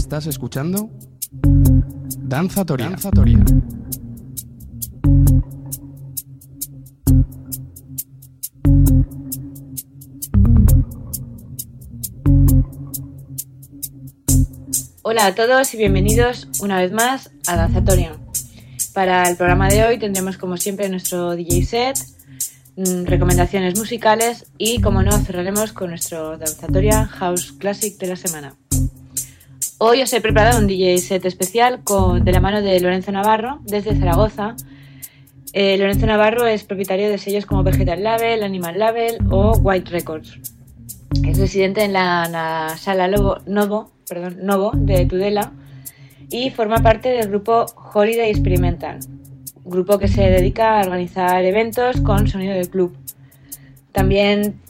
Estás escuchando Danza Toria. Danza Toria. Hola a todos y bienvenidos una vez más a Danzatoria. Para el programa de hoy tendremos como siempre nuestro DJ set, mm, recomendaciones musicales y como no cerraremos con nuestro Danzatoria House Classic de la semana. Hoy os he preparado un DJ set especial con, de la mano de Lorenzo Navarro desde Zaragoza. Eh, Lorenzo Navarro es propietario de sellos como Vegetal Label, Animal Label o White Records. Es residente en la, sala Lobo, Novo, perdón, Novo de Tudela y forma parte del grupo Holiday Experimental, grupo que se dedica a organizar eventos con sonido de club. También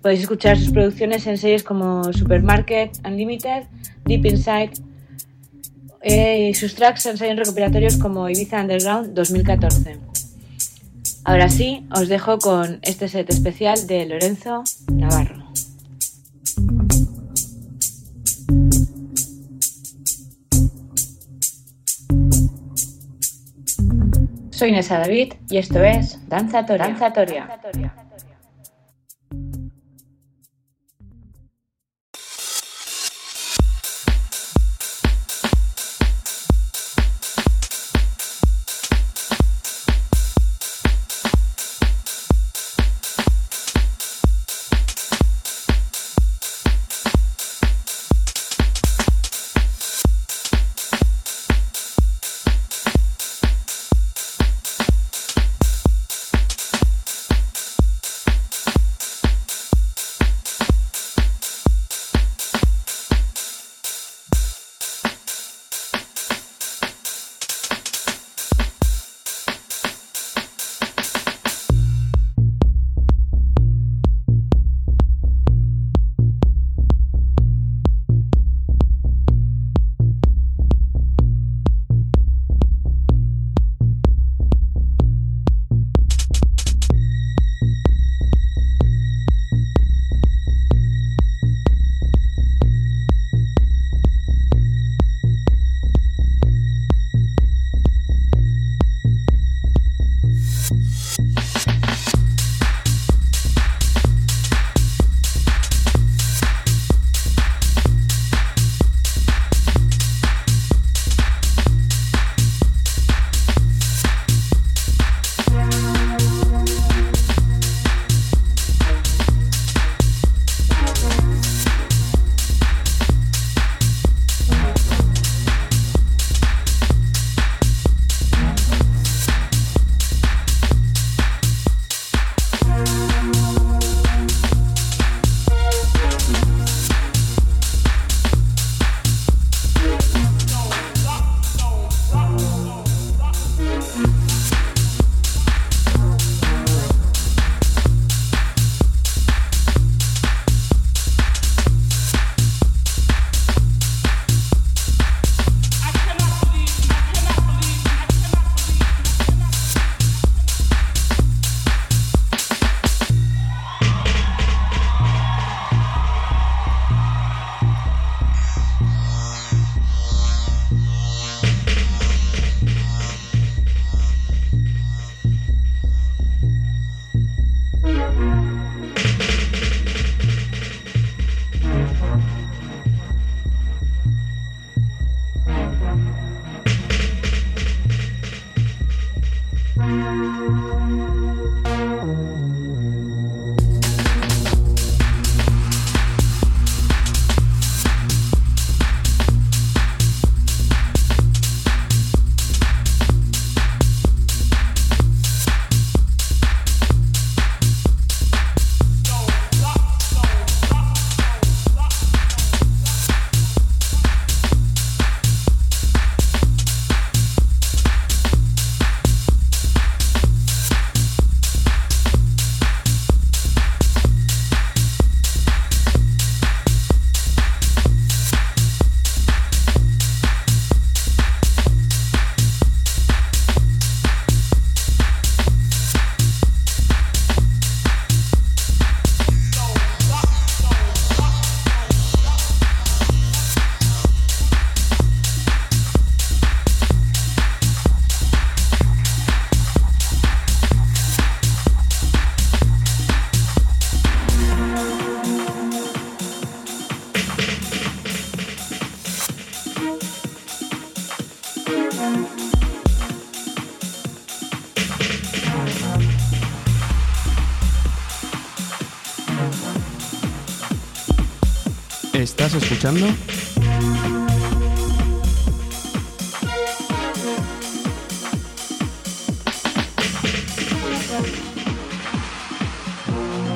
podéis escuchar sus producciones en sellos como Supermarket Unlimited, Deep Inside eh, y sus tracks en sellos recuperatorios como Ibiza Underground 2014. Ahora sí, os dejo con este set especial de Lorenzo Navarro. Soy Nessa David y esto es Danzatoria. Danzatoria. ¿Estás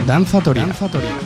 Danza Toria. Danza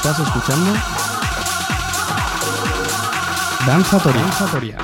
Estás escuchando Danzatoria. Danzatoria.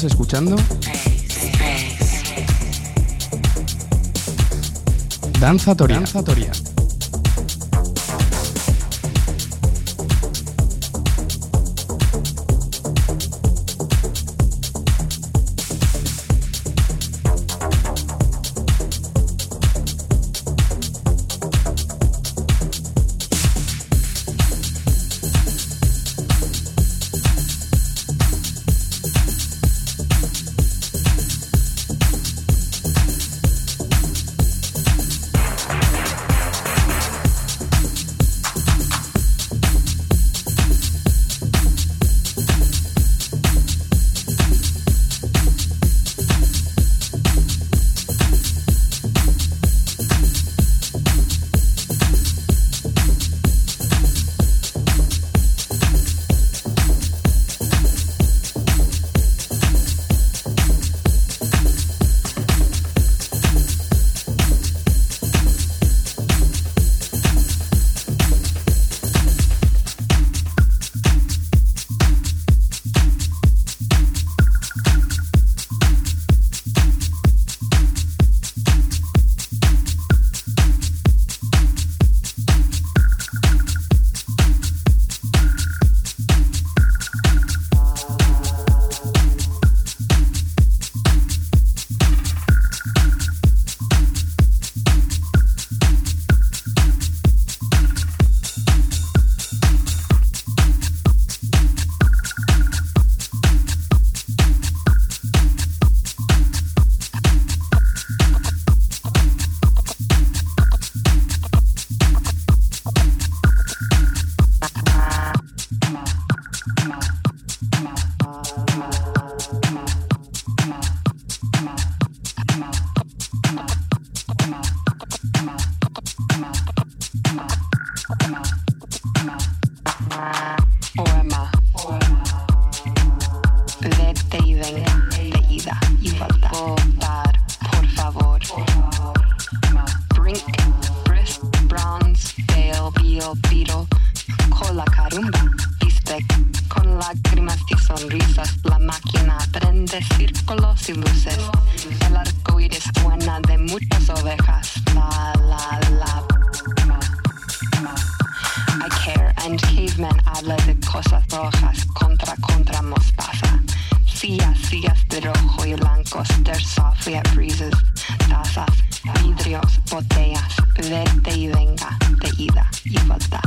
Estás escuchando Danzatoria. Danzatoria. Estás escuchando lo con carumba, viste, con lágrimas y sonrisas, la máquina prende círculos y luces, el arco iris suena de muchas ovejas, la, la, la. I care and caveman habla de cosas rojas contra contra mostaza Sillas, sillas de rojo y blanco, there's yet breezes, tazas, vidrios, botellas, vente y venga, de ida y vuelta.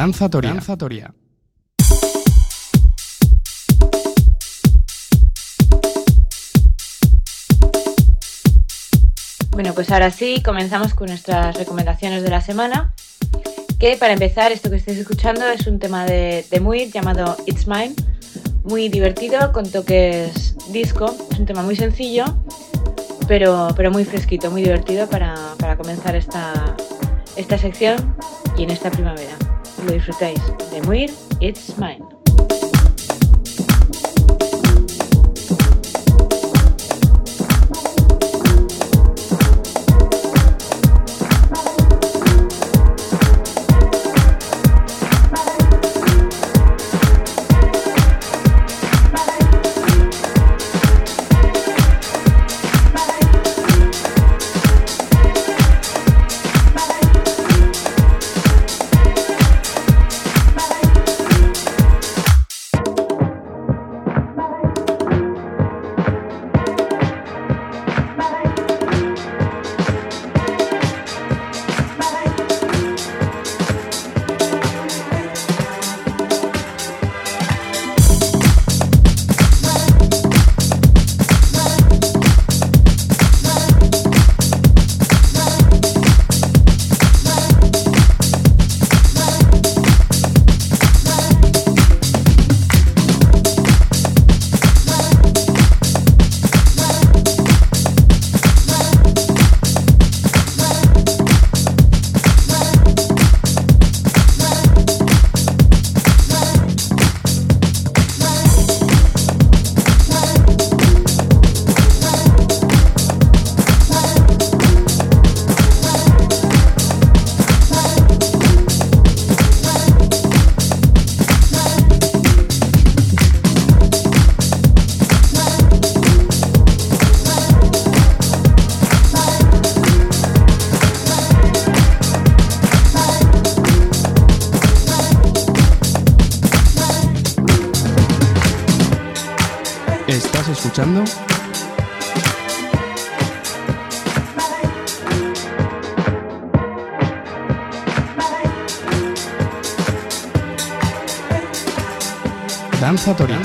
Danza Toria. Danza. Bueno, pues ahora sí, comenzamos con nuestras recomendaciones de la semana. Que para empezar, esto que estáis escuchando es un tema de, de Muir llamado It's Mine. Muy divertido, con toques disco. Es un tema muy sencillo, pero, pero muy fresquito, muy divertido para, para comenzar esta, esta sección y en esta primavera. Lo disfrutéis. De It's Mine. Danzatoria.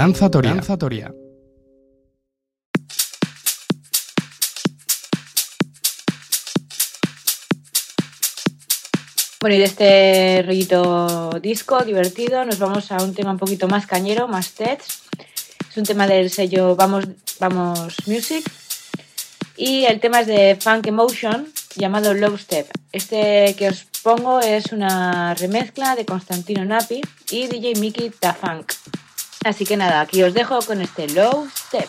Danzatoria. Danzatoria. Bueno, y de este rollito disco divertido nos vamos a un tema un poquito más cañero, más tets. Es un tema del sello Vamos, Vamos Music. Y el tema es de Funk Emotion llamado Love Step. Este que os pongo es una remezcla de Constantino Napi y DJ Mickey Tafunk. Así que nada, aquí os dejo con este Love Step.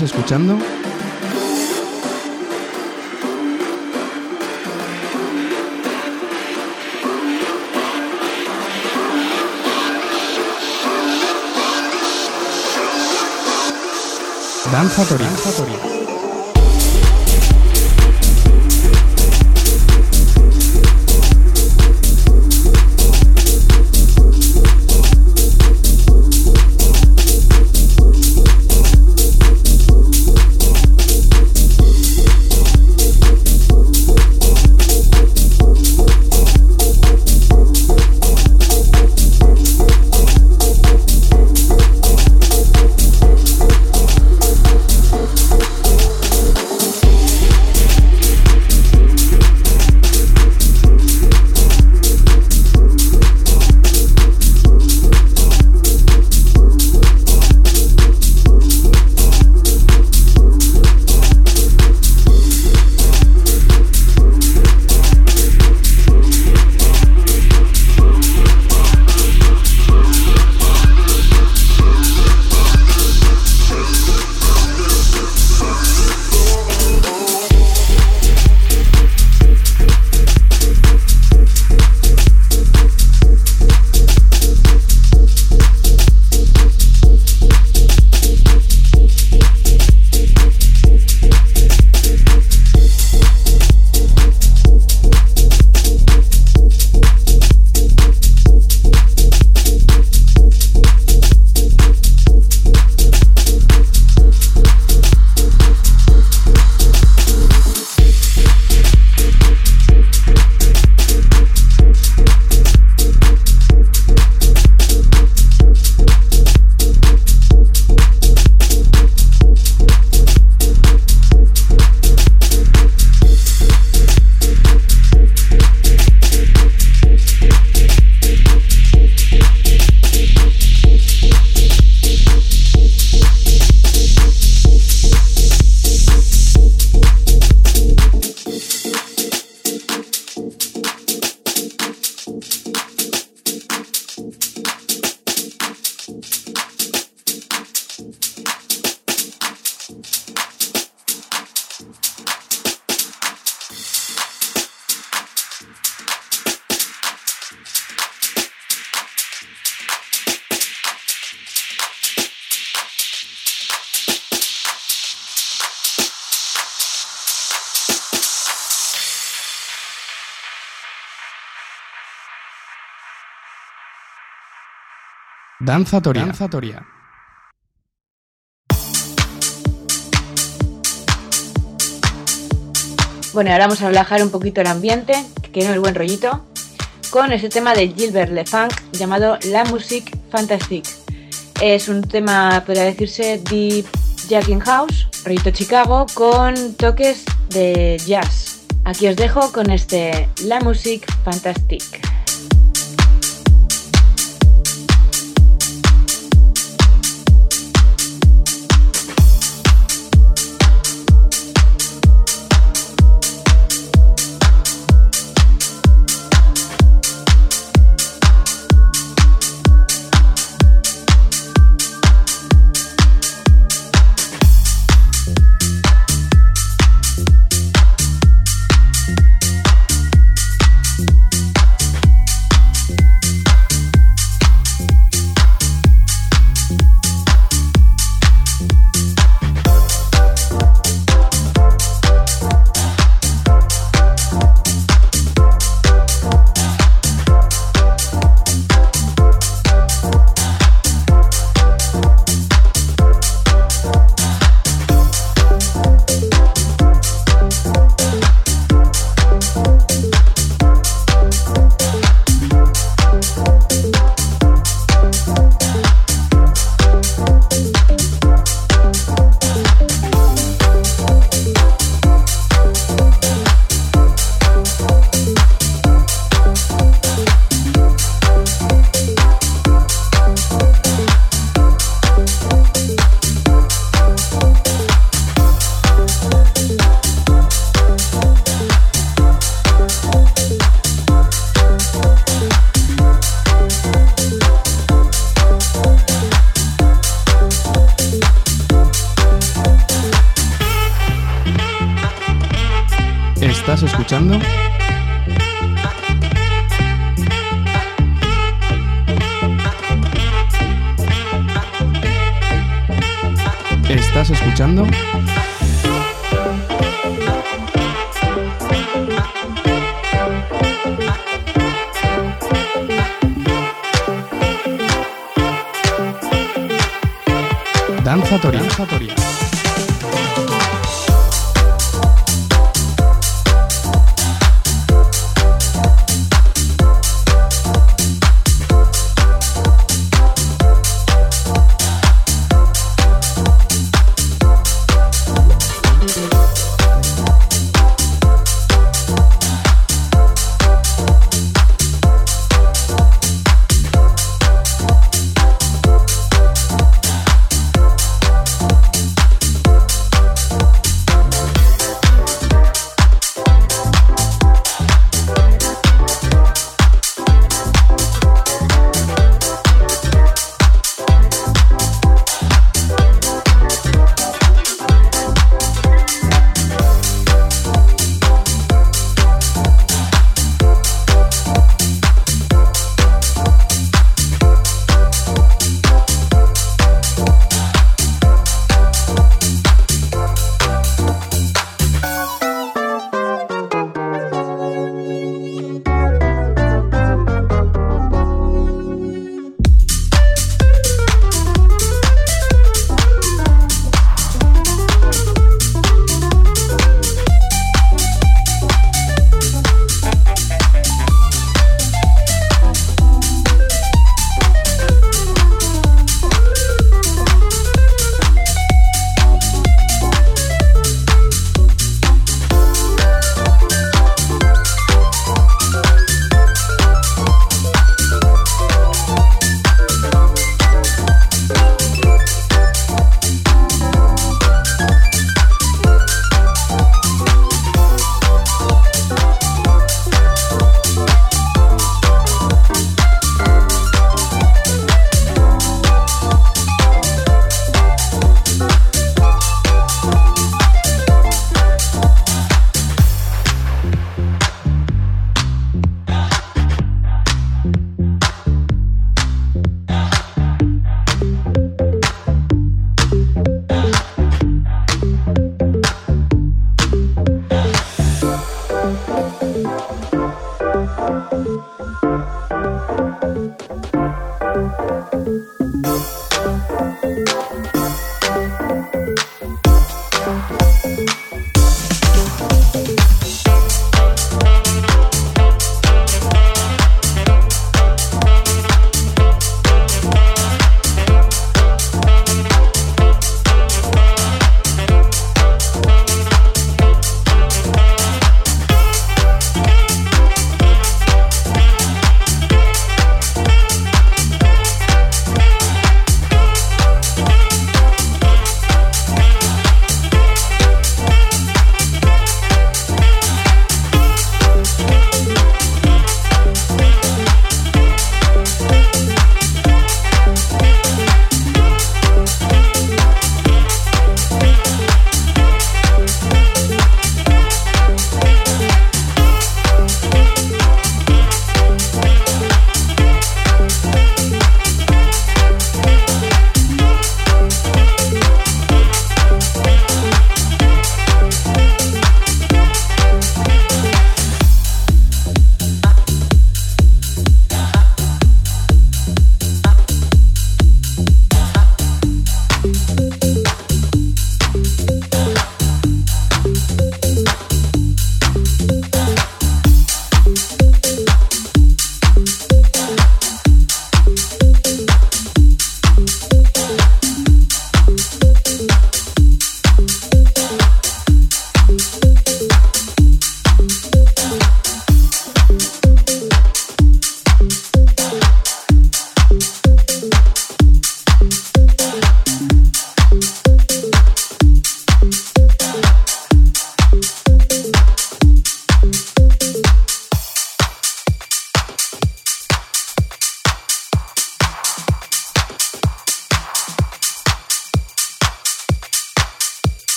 ¿Estás escuchando? Danza Danza Danzatoria. Danzatoria. Bueno, ahora vamos a relajar un poquito el ambiente, que no el buen rollito, con ese tema de Gilbert Lefunk llamado La Musique Fantastique. Es un tema, podría decirse, deep jacking house, rollito Chicago, con toques de jazz. Aquí os dejo con este La Musique Fantastique.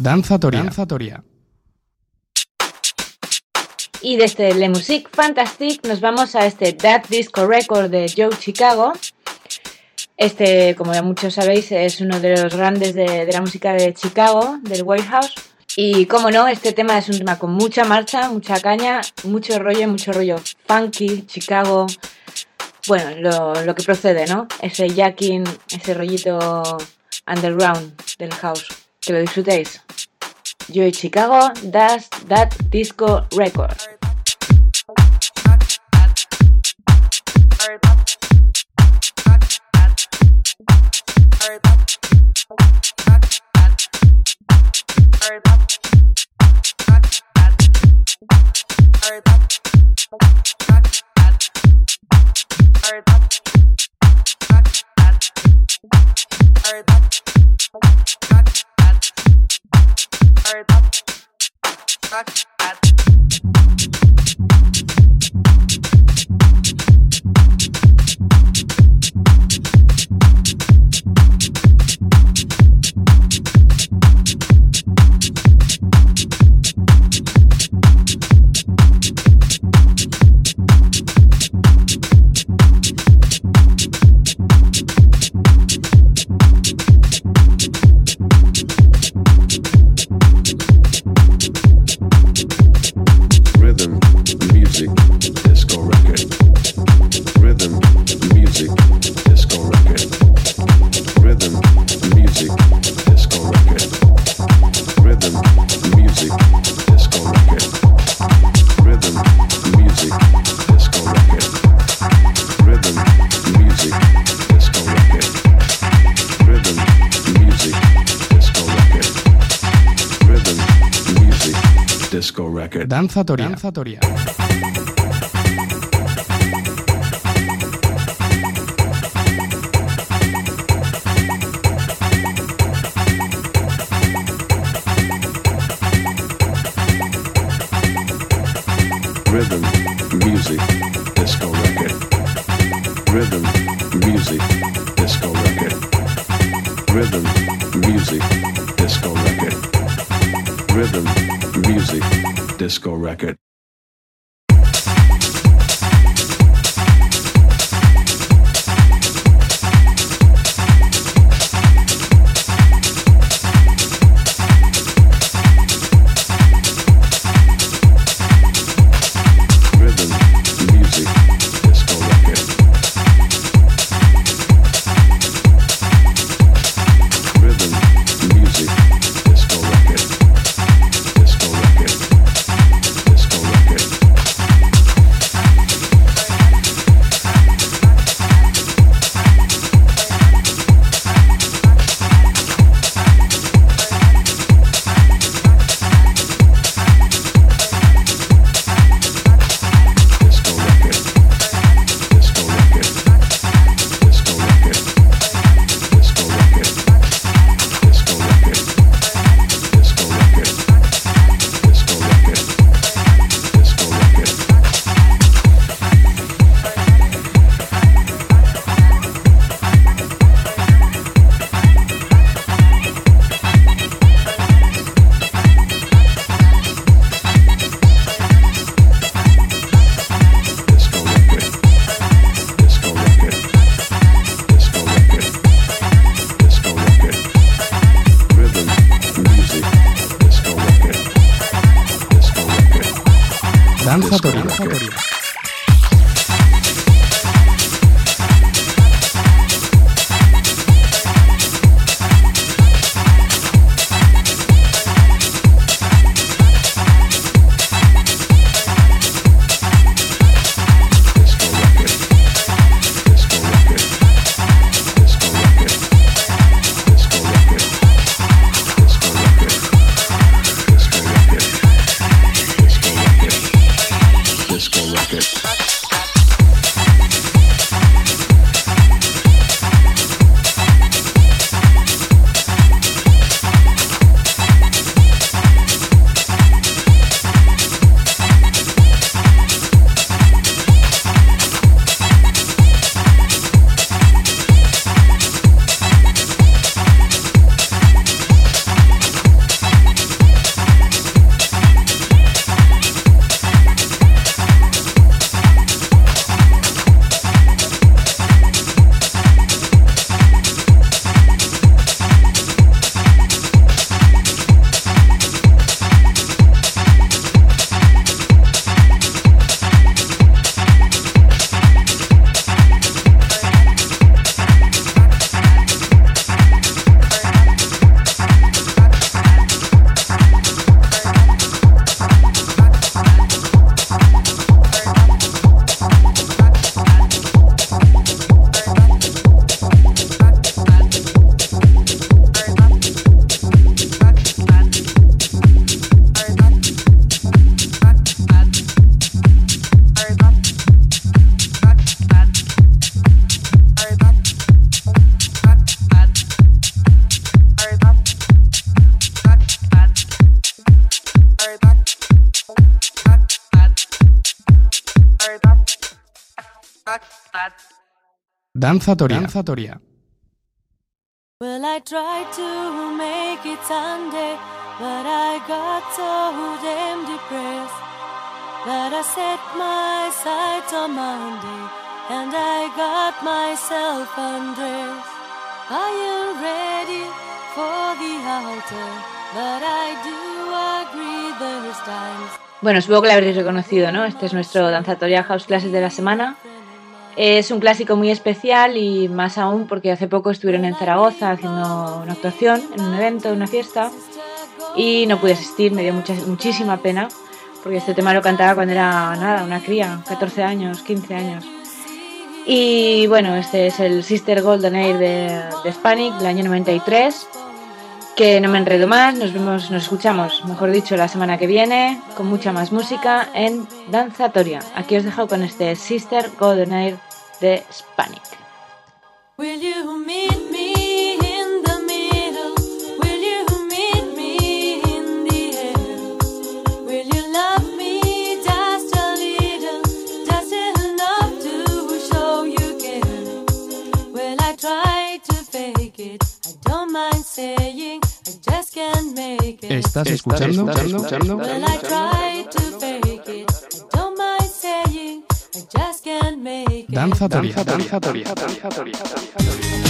Danzatoria. Danzatoria. Y desde Le Musique Fantastique nos vamos a este That Disco Record de Joe Chicago. Este, como ya muchos sabéis, es uno de los grandes de, la música de Chicago, del White House. Y como no, este tema es un tema con mucha marcha, mucha caña, mucho rollo, mucho rollo funky, Chicago. Bueno, lo, lo que procede, ¿no? Ese jacking, ese rollito underground del house. Que lo disfrutéis. Joy Chicago does that disco record. Rock. Danzatoria. Danzatoria. Rhythm, music, disco record. Rhythm, music, disco record. Rhythm, music, disco record. Rhythm, music, disco record. Disco Danzatoria. Danzatoria. Well, I tried to make it Sunday, but I got so damn depressed that I set my sights on Monday and I got myself undressed. Are you ready for the altar? But I do agree there's times. Bueno, supongo que lo habréis reconocido, ¿no? Este es nuestro Danzatoria House Clases de la semana. Es un clásico muy especial y más aún porque hace poco estuvieron en Zaragoza haciendo una actuación en un evento, una fiesta y no pude asistir, me dio muchísima pena porque este tema lo cantaba cuando era nada, una cría, 14 años, 15 años. Y bueno, este es el Sister Golden Air de, de Hispanic del año 93. Que no me enredo más, nos vemos, nos escuchamos, mejor dicho, la semana que viene con mucha más música en Danzatoria. Aquí os dejo con este Sister Golden Air de Hispanic. Will you Estás escuchando, Danza Toria. Danza Toria. Danza Toria.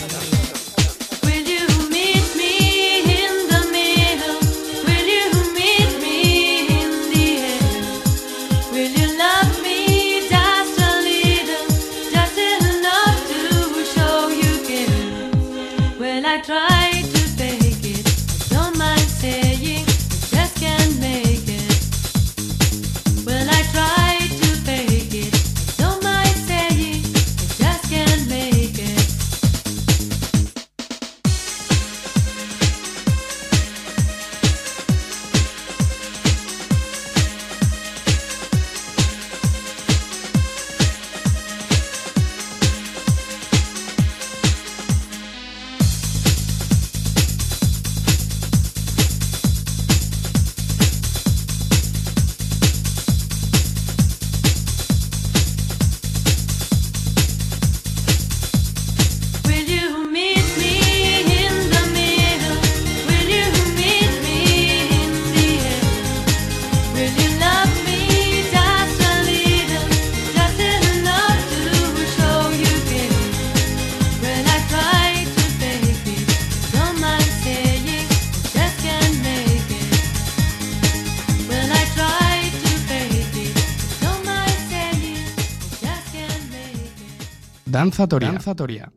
Danzatoria.